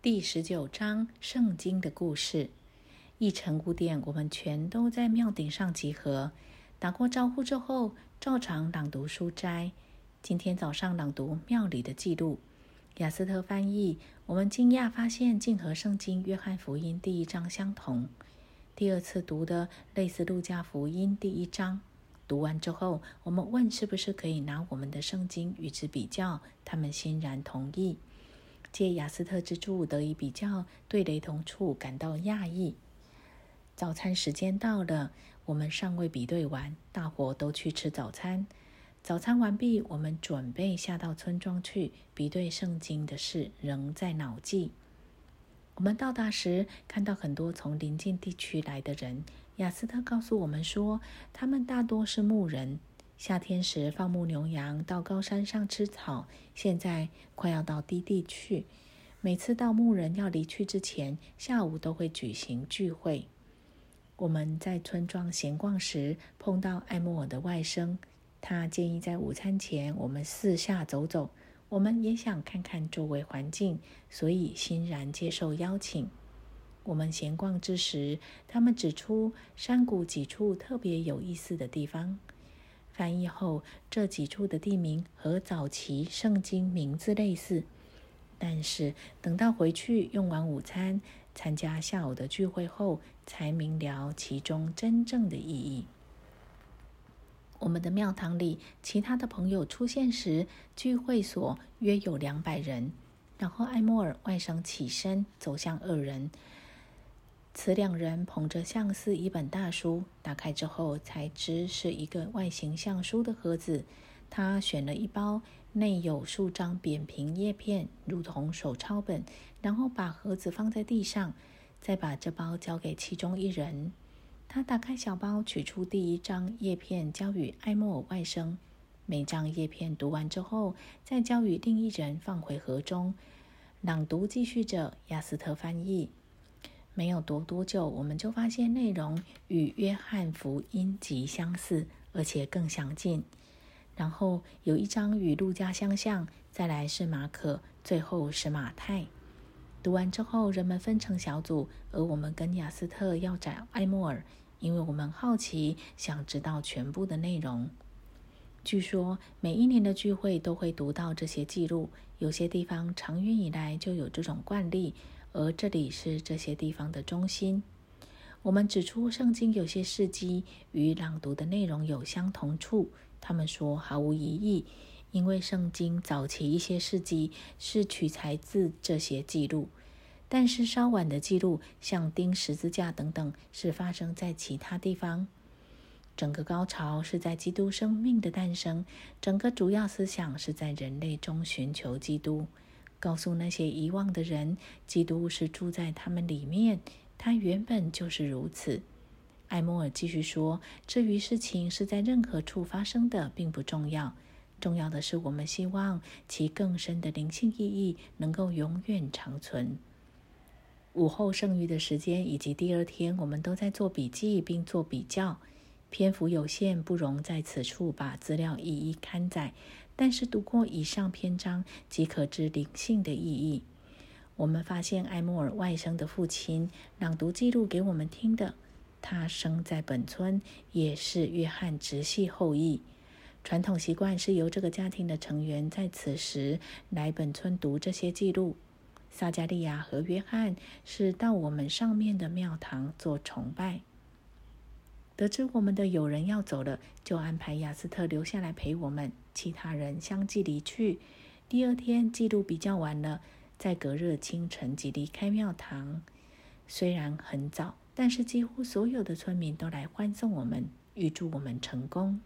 第十九章圣经的故事。一晨五点，我们全都在庙顶上集合。打过招呼之后，照常朗读书斋。今天早上朗读庙里的记录，雅斯特翻译。我们惊讶发现，竟和圣经约翰福音第一章相同。第二次读的类似路加福音第一章。读完之后，我们问是不是可以拿我们的圣经与之比较，他们欣然同意。借雅斯特之助得以比较，对雷同处感到讶异。早餐时间到了，我们尚未比对完，大伙都去吃早餐。早餐完毕，我们准备下到村庄去比对圣经的事，仍在脑际。我们到达时，看到很多从邻近地区来的人。雅斯特告诉我们说，他们大多是牧人。夏天时放牧牛羊到高山上吃草，现在快要到低地去。每次到牧人要离去之前，下午都会举行聚会。我们在村庄闲逛时碰到艾莫尔的外甥，他建议在午餐前我们四下走走。我们也想看看周围环境，所以欣然接受邀请。我们闲逛之时，他们指出山谷几处特别有意思的地方。翻译后，这几处的地名和早期圣经名字类似，但是等到回去用完午餐、参加下午的聚会后，才明了其中真正的意义。我们的庙堂里，其他的朋友出现时，聚会所约有两百人。然后艾莫尔外甥起身走向二人。此两人捧着像似一本大书，打开之后才知是一个外形像书的盒子。他选了一包，内有数张扁平叶片，如同手抄本，然后把盒子放在地上，再把这包交给其中一人。他打开小包，取出第一张叶片，交予艾莫尔外甥。每张叶片读完之后，再交予另一人，放回盒中。朗读继续着，亚斯特翻译。没有读多久，我们就发现内容与约翰福音极相似，而且更详尽。然后有一章与路加相像，再来是马可，最后是马太。读完之后，人们分成小组，而我们跟雅斯特要找埃莫尔，因为我们好奇，想知道全部的内容。据说每一年的聚会都会读到这些记录，有些地方长远以来就有这种惯例。而这里是这些地方的中心。我们指出，圣经有些事迹与朗读的内容有相同处。他们说毫无疑义，因为圣经早期一些事迹是取材自这些记录，但是稍晚的记录，像钉十字架等等，是发生在其他地方。整个高潮是在基督生命的诞生，整个主要思想是在人类中寻求基督。告诉那些遗忘的人，基督是住在他们里面。他原本就是如此。艾莫尔继续说：“至于事情是在任何处发生的，并不重要。重要的是，我们希望其更深的灵性意义能够永远长存。”午后剩余的时间以及第二天，我们都在做笔记并做比较。篇幅有限，不容在此处把资料一一刊载。但是读过以上篇章，即可知灵性的意义。我们发现艾莫尔外甥的父亲朗读记录给我们听的，他生在本村，也是约翰直系后裔。传统习惯是由这个家庭的成员在此时来本村读这些记录。撒加利亚和约翰是到我们上面的庙堂做崇拜。得知我们的友人要走了，就安排雅斯特留下来陪我们。其他人相继离去。第二天记录比较晚了，在隔日清晨即离开庙堂。虽然很早，但是几乎所有的村民都来欢送我们，预祝我们成功。